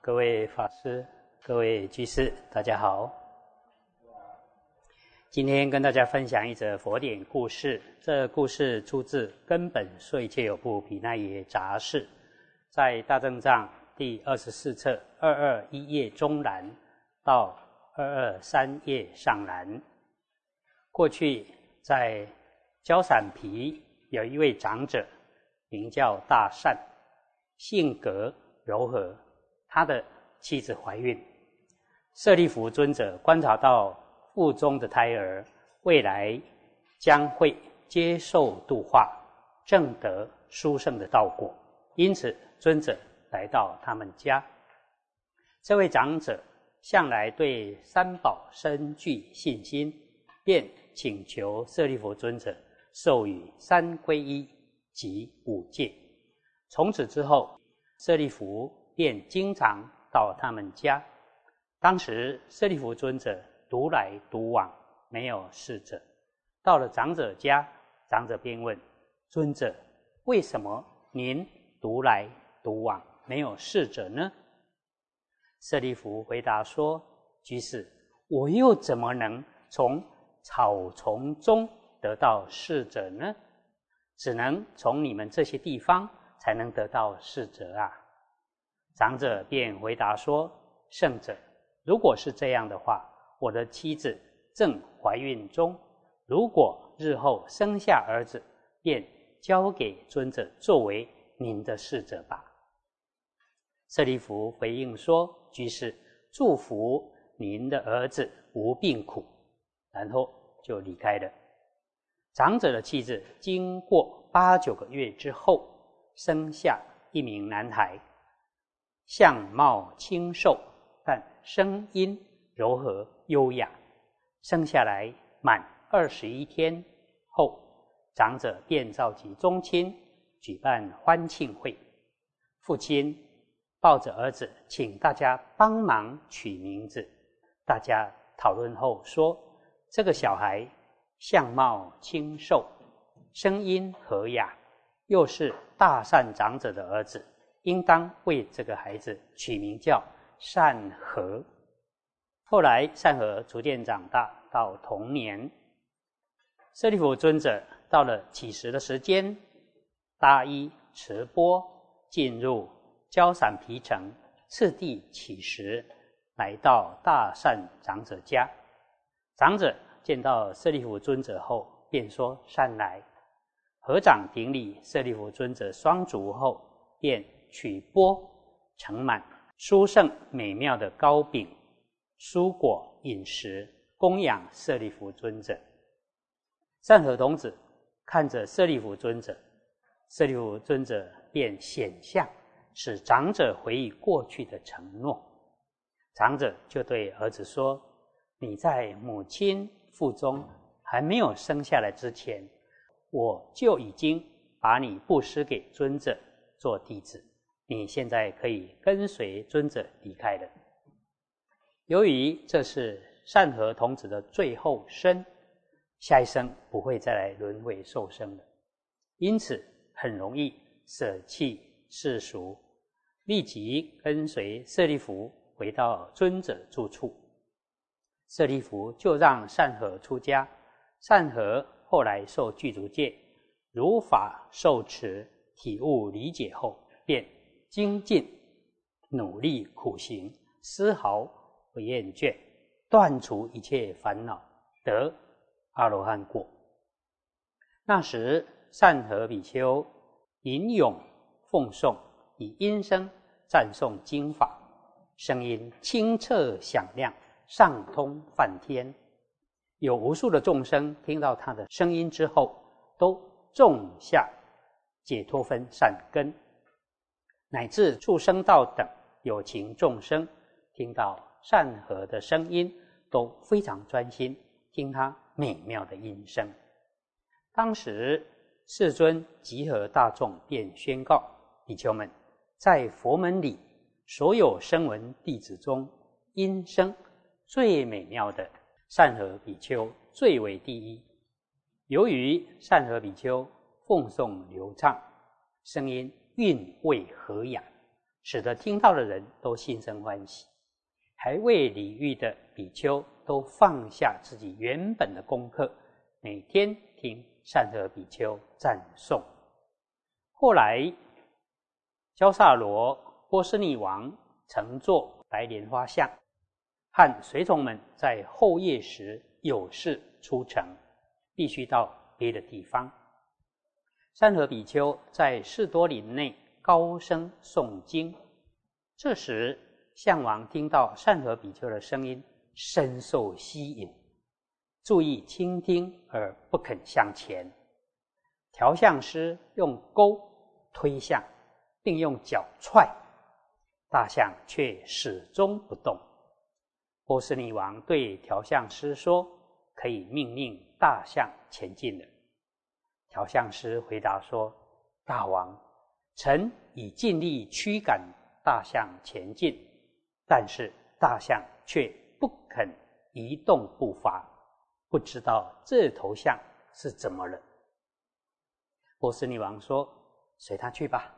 各位法师、各位居士，大家好。今天跟大家分享一则佛典故事。这故事出自《根本说一切有部毗那耶杂事》，在大正藏第二十四册二二一页中栏到二二三页上栏。过去在焦散皮有一位长者，名叫大善，性格柔和。他的妻子怀孕，舍利弗尊者观察到腹中的胎儿未来将会接受度化，正得殊胜的道果，因此尊者来到他们家。这位长者向来对三宝深具信心，便请求舍利弗尊者授予三皈依及五戒。从此之后，舍利弗。便经常到他们家。当时舍利弗尊者独来独往，没有侍者。到了长者家，长者便问尊者：“为什么您独来独往，没有侍者呢？”舍利弗回答说：“居士，我又怎么能从草丛中得到侍者呢？只能从你们这些地方才能得到侍者啊。”长者便回答说：“圣者，如果是这样的话，我的妻子正怀孕中，如果日后生下儿子，便交给尊者作为您的侍者吧。”舍利弗回应说：“居士，祝福您的儿子无病苦。”然后就离开了。长者的妻子经过八九个月之后，生下一名男孩。相貌清瘦，但声音柔和优雅。生下来满二十一天后，长者便召集宗亲举办欢庆会。父亲抱着儿子，请大家帮忙取名字。大家讨论后说：“这个小孩相貌清瘦，声音和雅，又是大善长者的儿子。”应当为这个孩子取名叫善和。后来善和逐渐长大，到童年，舍利弗尊者到了乞食的时间，大衣持钵进入交散皮城，次第乞食，来到大善长者家。长者见到舍利弗尊者后，便说：“善来。”合掌顶礼舍利弗尊者双足后，便。取钵盛满殊胜美妙的糕饼、蔬果饮食，供养舍利弗尊者。善和童子看着舍利弗尊者，舍利弗尊者便显象，使长者回忆过去的承诺。长者就对儿子说：“你在母亲腹中还没有生下来之前，我就已经把你布施给尊者做弟子。”你现在可以跟随尊者离开了。由于这是善和童子的最后生，下一生不会再来轮回受生了，因此很容易舍弃世俗，立即跟随舍利弗回到尊者住处。舍利弗就让善和出家，善和后来受具足戒，如法受持，体悟理解后，便。精进努力苦行，丝毫不厌倦，断除一切烦恼，得阿罗汉果。那时，善和比丘吟咏奉诵，以音声赞颂经法，声音清澈响亮，上通梵天。有无数的众生听到他的声音之后，都种下解脱分善根。乃至畜生道等有情众生，听到善和的声音，都非常专心听他美妙的音声。当时世尊集合大众，便宣告比丘们：在佛门里，所有声闻弟子中，音声最美妙的善和比丘最为第一。由于善和比丘奉诵流畅，声音。韵味和雅，使得听到的人都心生欢喜。还未礼遇的比丘都放下自己原本的功课，每天听善和比丘赞颂。后来，焦萨罗波斯匿王乘坐白莲花像，和随从们在后夜时有事出城，必须到别的地方。善和比丘在士多林内高声诵经，这时。项王听到善和比丘的声音，深受吸引，注意倾听而不肯向前。调相师用钩推象，并用脚踹大象，却始终不动。波斯匿王对调相师说：“可以命令大象前进了。”调相师回答说：“大王，臣已尽力驱赶大象前进。”但是大象却不肯移动步伐，不知道这头象是怎么了。波斯匿王说：“随他去吧。”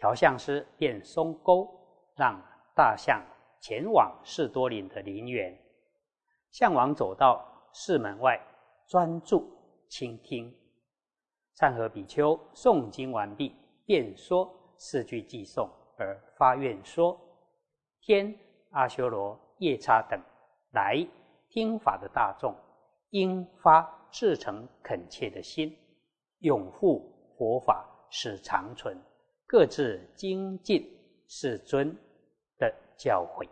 调相师便松钩，让大象前往士多林的陵园。象王走到寺门外，专注倾听。善和比丘诵经完毕，便说四句偈颂，而发愿说。天、阿修罗、夜叉等来听法的大众，应发至诚恳切的心，拥护佛法，使长存，各自精进世尊的教诲。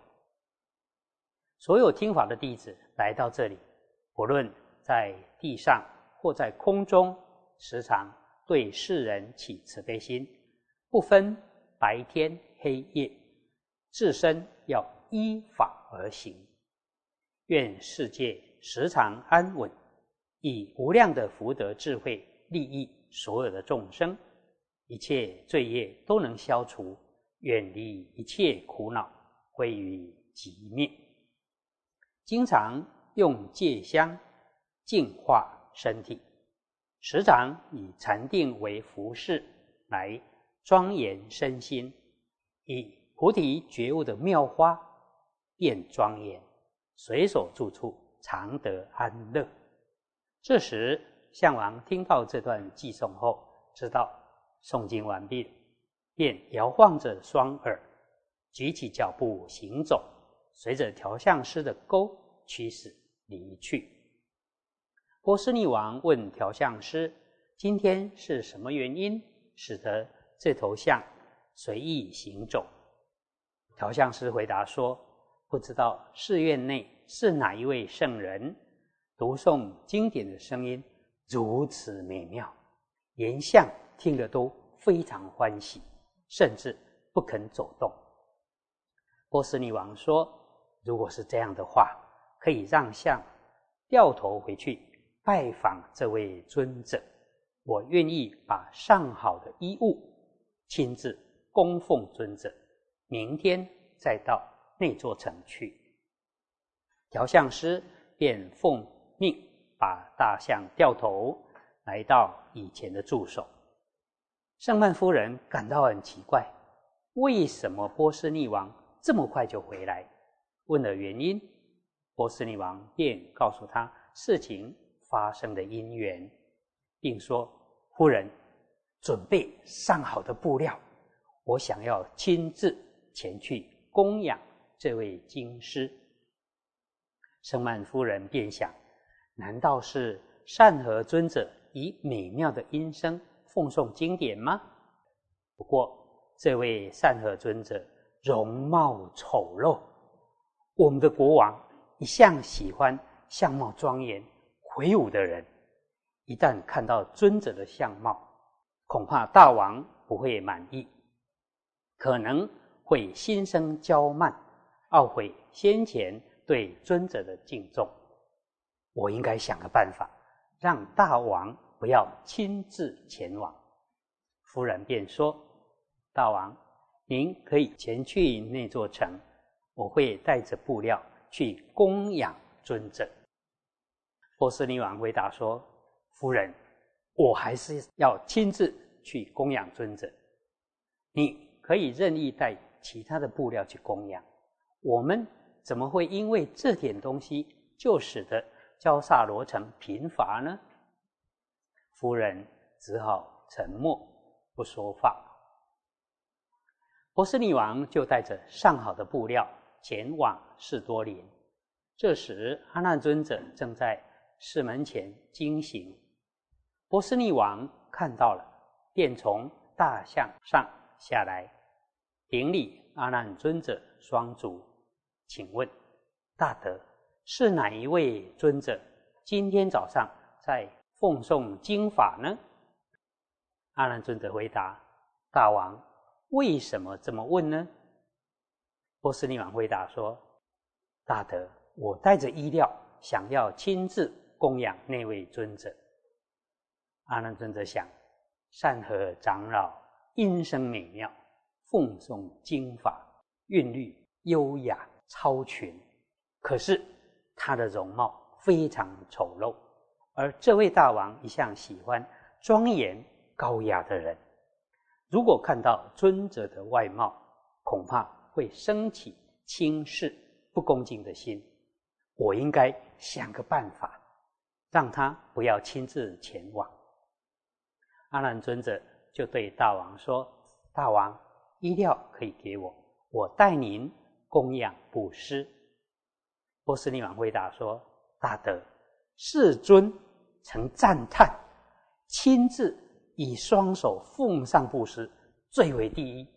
所有听法的弟子来到这里，不论在地上或在空中，时常对世人起慈悲心，不分白天黑夜。自身要依法而行，愿世界时常安稳，以无量的福德智慧利益所有的众生，一切罪业都能消除，远离一切苦恼，归于极灭。经常用戒香净化身体，时常以禅定为服饰来庄严身心，以。菩提觉悟的妙花变庄严，随手住处常得安乐。这时，项王听到这段偈颂后，知道诵经完毕，便摇晃着双耳，举起脚步行走，随着调相师的钩驱使离去。波斯匿王问调相师：“今天是什么原因使得这头象随意行走？”调相师回答说：“不知道寺院内是哪一位圣人读诵经典的声音如此美妙，言相听得都非常欢喜，甚至不肯走动。”波斯匿王说：“如果是这样的话，可以让相掉头回去拜访这位尊者。我愿意把上好的衣物亲自供奉尊者。”明天再到那座城去。调相师便奉命把大象掉头，来到以前的驻守。圣曼夫人感到很奇怪，为什么波斯匿王这么快就回来？问了原因，波斯匿王便告诉他事情发生的因缘，并说：“夫人，准备上好的布料，我想要亲自。”前去供养这位经师，圣曼夫人便想：难道是善和尊者以美妙的音声奉诵经典吗？不过，这位善和尊者容貌丑陋，我们的国王一向喜欢相貌庄严、魁梧的人，一旦看到尊者的相貌，恐怕大王不会满意，可能。会心生骄慢，懊悔先前对尊者的敬重。我应该想个办法，让大王不要亲自前往。夫人便说：“大王，您可以前去那座城，我会带着布料去供养尊者。”波斯匿王回答说：“夫人，我还是要亲自去供养尊者。你。”可以任意带其他的布料去供养，我们怎么会因为这点东西就使得焦萨罗城贫乏呢？夫人只好沉默不说话。波斯匿王就带着上好的布料前往士多林。这时，阿难尊者正在寺门前惊醒。波斯匿王看到了，便从大象上下来，顶礼阿难尊者双足，请问大德是哪一位尊者？今天早上在奉诵经法呢？阿难尊者回答：“大王。”为什么这么问呢？波斯匿王回答说：“大德，我带着衣料，想要亲自供养那位尊者。”阿难尊者想：善和长老音声美妙，奉诵经法，韵律优雅超群。可是他的容貌非常丑陋，而这位大王一向喜欢庄严高雅的人。如果看到尊者的外貌，恐怕会升起轻视、不恭敬的心。我应该想个办法，让他不要亲自前往。阿难尊者就对大王说：“大王，衣料可以给我，我代您供养布施。”波斯匿王回答说：“大德，世尊曾赞叹，亲自。”以双手奉上布施最为第一，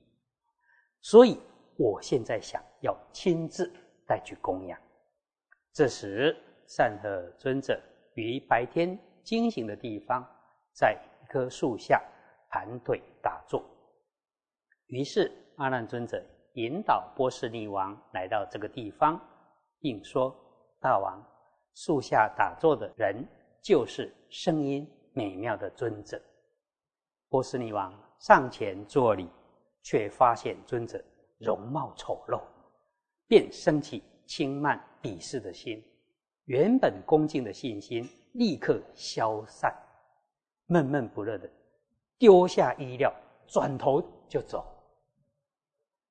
所以我现在想要亲自带去供养。这时，善和尊者于白天惊醒的地方，在一棵树下盘腿打坐。于是，阿难尊者引导波斯匿王来到这个地方，并说：“大王，树下打坐的人就是声音美妙的尊者。”波斯匿王上前作礼，却发现尊者容貌丑陋，便升起轻慢鄙视的心，原本恭敬的信心立刻消散，闷闷不乐的丢下衣料，转头就走。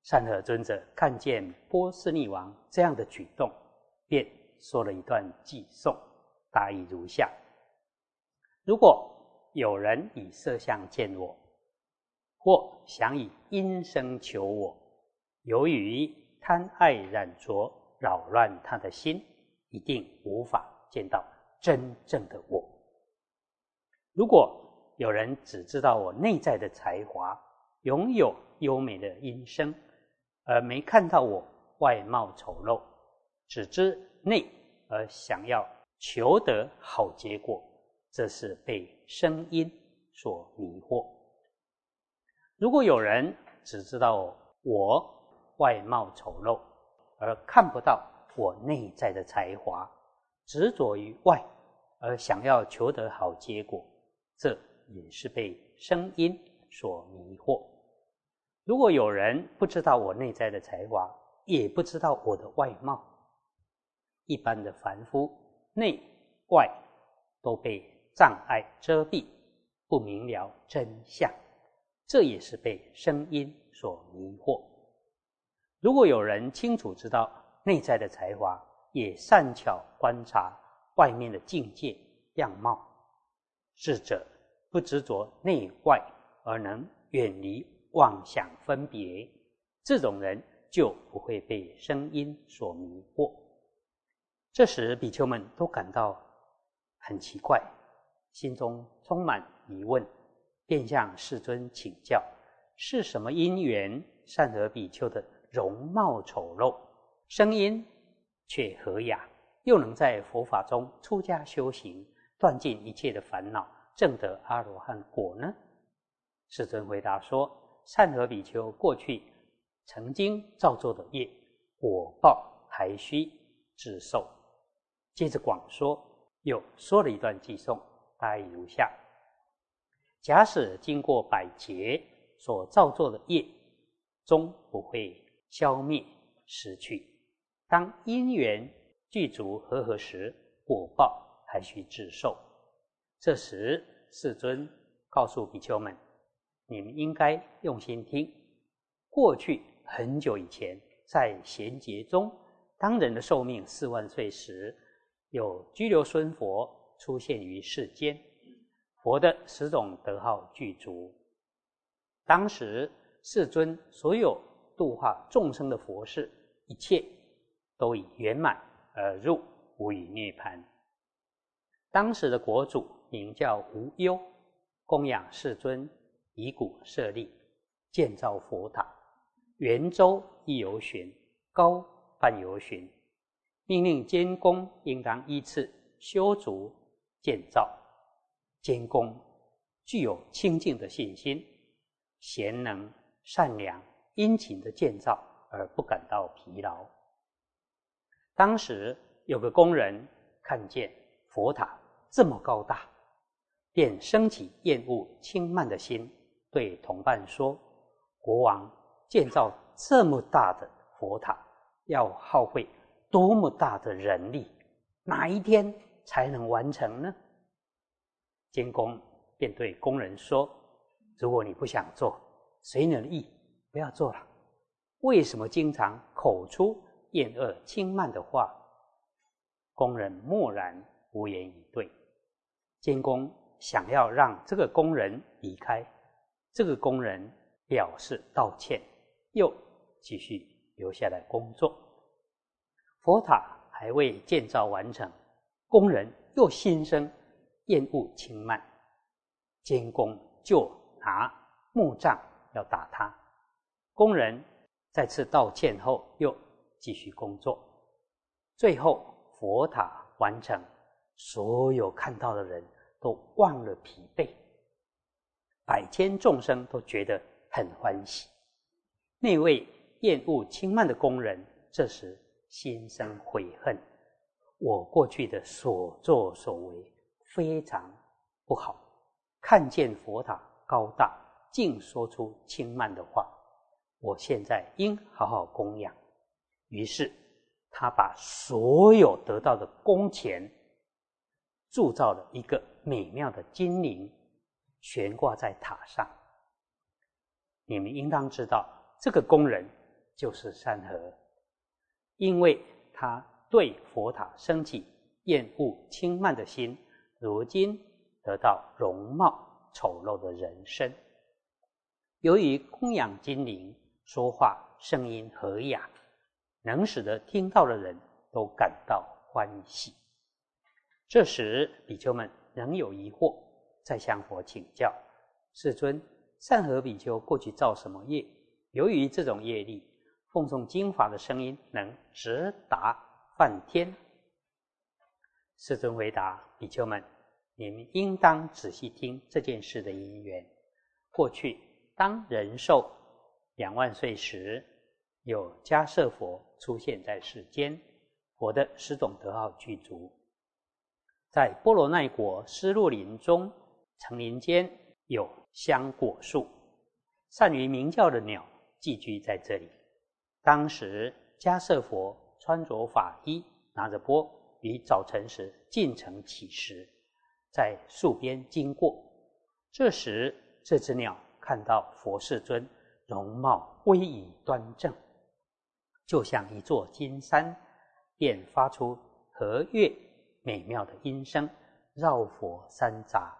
善和尊者看见波斯匿王这样的举动，便说了一段偈颂，大意如下：如果。有人以色相见我，或想以音声求我，由于贪爱染着，扰乱他的心，一定无法见到真正的我。如果有人只知道我内在的才华，拥有优美的音声，而没看到我外貌丑陋，只知内而想要求得好结果。这是被声音所迷惑。如果有人只知道我外貌丑陋，而看不到我内在的才华，执着于外而想要求得好结果，这也是被声音所迷惑。如果有人不知道我内在的才华，也不知道我的外貌，一般的凡夫内外都被。障碍遮蔽，不明了真相，这也是被声音所迷惑。如果有人清楚知道内在的才华，也善巧观察外面的境界样貌，智者不执着内外，而能远离妄想分别，这种人就不会被声音所迷惑。这时，比丘们都感到很奇怪。心中充满疑问，便向世尊请教：是什么因缘，善得比丘的容貌丑陋，声音却和雅，又能在佛法中出家修行，断尽一切的烦恼，证得阿罗汉果呢？世尊回答说：善和比丘过去曾经造作的业，果报还需自受。接着广说，又说了一段偈颂。大意如下：假使经过百劫所造作的业，终不会消灭失去。当因缘具足和合时，果报还需自受。这时，世尊告诉比丘们：你们应该用心听，过去很久以前，在贤劫中，当人的寿命四万岁时，有居留孙佛出现于世间，佛的十种德号具足。当时世尊所有度化众生的佛事，一切都已圆满而入无余涅盘。当时的国主名叫无忧，供养世尊，以古设立，建造佛塔，圆周一由旬，高半由旬，命令监工应当依次修筑建造。监工具有清净的信心，贤能善良殷勤的建造，而不感到疲劳。当时有个工人看见佛塔。这么高大，便升起厌恶轻慢的心，对同伴说：“国王建造这么大的佛塔，要耗费多么大的人力？哪一天才能完成呢？”监工便对工人说：“如果你不想做，随你的意，不要做了。为什么经常口出厌恶轻慢的话？”工人默然无言以对。监工想要让这个工人离开，这个工人表示道歉，又继续留下来工作。佛塔还未建造完成，工人又心生厌恶轻慢，监工就拿木杖要打他。工人再次道歉后，又继续工作。最后佛塔完成。所有看到的人都忘了疲惫，百千众生都觉得很欢喜。那位厌恶轻慢的工人，这时心生悔恨：我过去的所作所为非常不好。看见佛塔高大，竟说出轻慢的话，我现在应好好供养。于是他把所有得到的工钱。铸造了一个美妙的金铃，悬挂在塔上。你们应当知道，这个工人就是山河，因为他对佛塔升起厌恶轻慢的心，如今得到容貌丑陋的人生。由于供养金铃，说话声音和雅，能使得听到的人都感到欢喜。这时，比丘们仍有疑惑，再向佛请教：“世尊，善和比丘过去造什么业？由于这种业力，奉诵经法的声音能直达梵天。”世尊回答：“比丘们，你们应当仔细听这件事的因缘。过去，当人寿两万岁时，有迦舍佛出现在世间，佛的十种德号具足。”在波罗奈国丝路林中，丛林间有香果树，善于鸣叫的鸟寄居在这里。当时迦舍佛穿着法衣，拿着钵，于早晨时进城乞食，在树边经过。这时，这只鸟看到佛世尊容貌威仪端正，就像一座金山，便发出和悦。美妙的音声绕佛三匝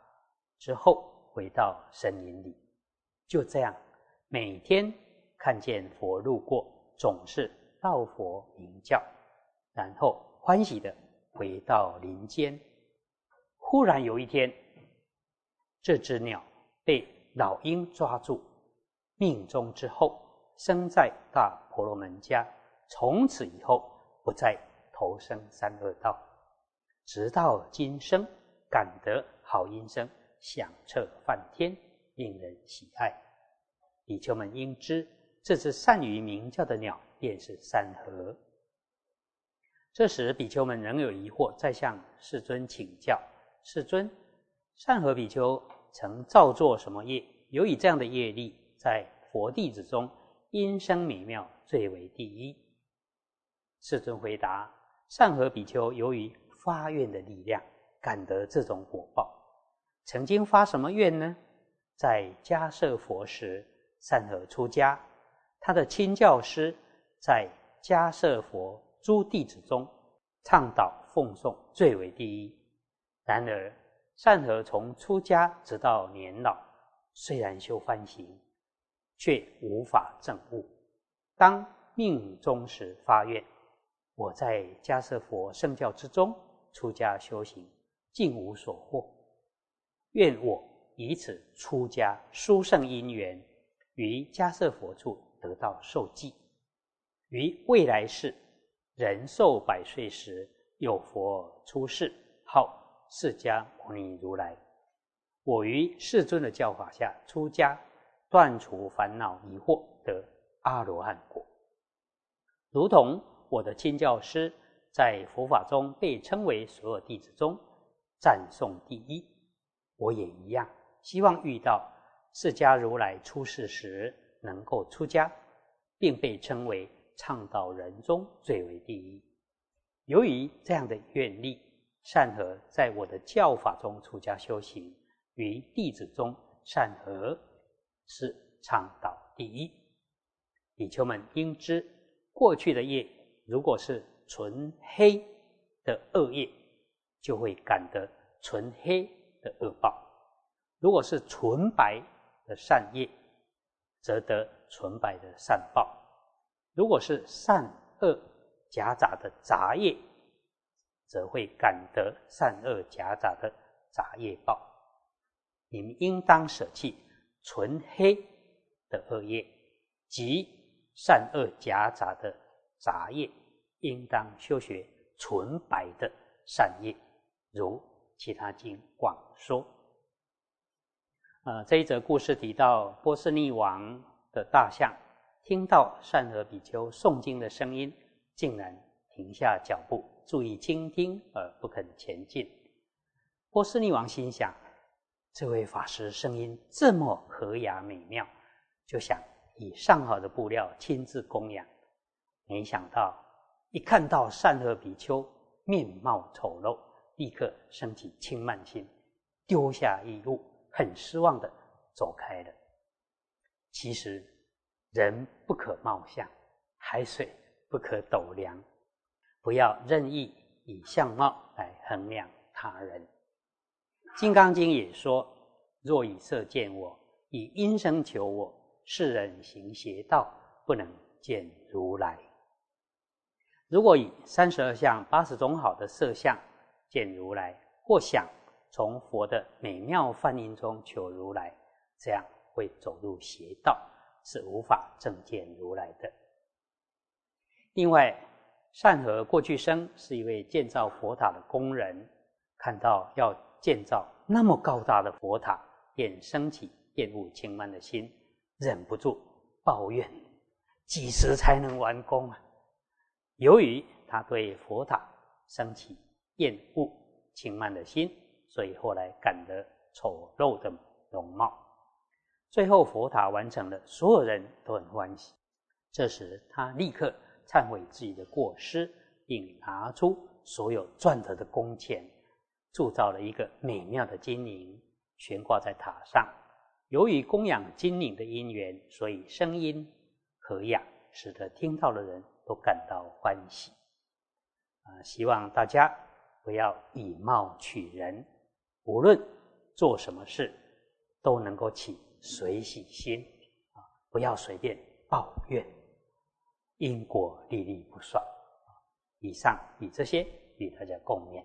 之后，回到森林里。就这样，每天看见佛路过，总是道佛鸣叫，然后欢喜的回到林间。忽然有一天，这只鸟被老鹰抓住，命中之后生在大婆罗门家，从此以后不再投生三恶道。直到今生感得好音声，响彻梵天，令人喜爱。比丘们应知，这只善于鸣叫的鸟便是山河。这时，比丘们仍有疑惑，再向世尊请教：世尊，善和比丘曾造作什么业？由于这样的业力，在佛弟子中，音声美妙，最为第一。世尊回答：善和比丘由于发愿的力量，感得这种果报。曾经发什么愿呢？在迦舍佛时，善和出家，他的亲教师在迦舍佛诸弟子中倡导奉送最为第一。然而，善和从出家直到年老，虽然修梵行，却无法证悟。当命终时发愿：我在迦舍佛圣教之中出家修行，竟无所获。愿我以此出家殊胜因缘，于迦舍佛处得到受记。于未来世人寿百岁时，有佛出世，号释迦牟尼如来。我于世尊的教法下出家，断除烦恼疑惑，得阿罗汉果。如同我的亲教师在佛法中被称为所有弟子中赞颂第一，我也一样，希望遇到释迦如来出世时能够出家，并被称为。倡导人中最为第一。由于这样的愿力，善和在我的教法中出家修行，于弟子中善和是倡导第一。比丘们应知，过去的业如果是纯黑的恶业，就会感得纯黑的恶报；如果是纯白的善业，则得纯白的善报。如果是善恶夹杂的杂业，则会感得善恶夹杂的杂业报。你们应当舍弃纯黑的恶业及善恶夹杂的杂业，应当修学纯白的善业。如其他经广说。呃，这一则故事提到波斯匿王的大象。听到善和比丘诵经的声音，竟然停下脚步，注意倾听而不肯前进。波斯匿王心想：这位法师声音这么和雅美妙，就想以上好的布料亲自供养。没想到一看到善恶比丘面貌丑陋，立刻升起轻慢心，丢下衣物，很失望的走开了。其实。人不可貌相，海水不可斗量，不要任意以相貌来衡量他人。《金刚经》也说：“若以色见我，以音声求我，世人行邪道，不能见如来。”如果以三十二相、八十种好的色相见如来，或想从佛的美妙梵音中求如来，这样会走入邪道。是无法正见如来的。另外，善和过去生是一位建造佛塔的工人，看到要建造那么高大的佛塔，便升起厌恶轻慢的心，忍不住抱怨：几时才能完工啊？由于他对佛塔升起厌恶轻慢的心，所以后来感得丑陋的容貌。最后佛塔完成了，所有人都很欢喜。这时他立刻忏悔自己的过失，并拿出所有赚得的工钱，铸造了一个美妙的金铃，悬挂在塔上。由于供养金铃的因缘，所以声音和雅，使得听到的人都感到欢喜。啊，希望大家不要以貌取人，无论做什么事，都能够起。随喜心啊，不要随便抱怨，因果历历不爽。以上以这些与大家共勉。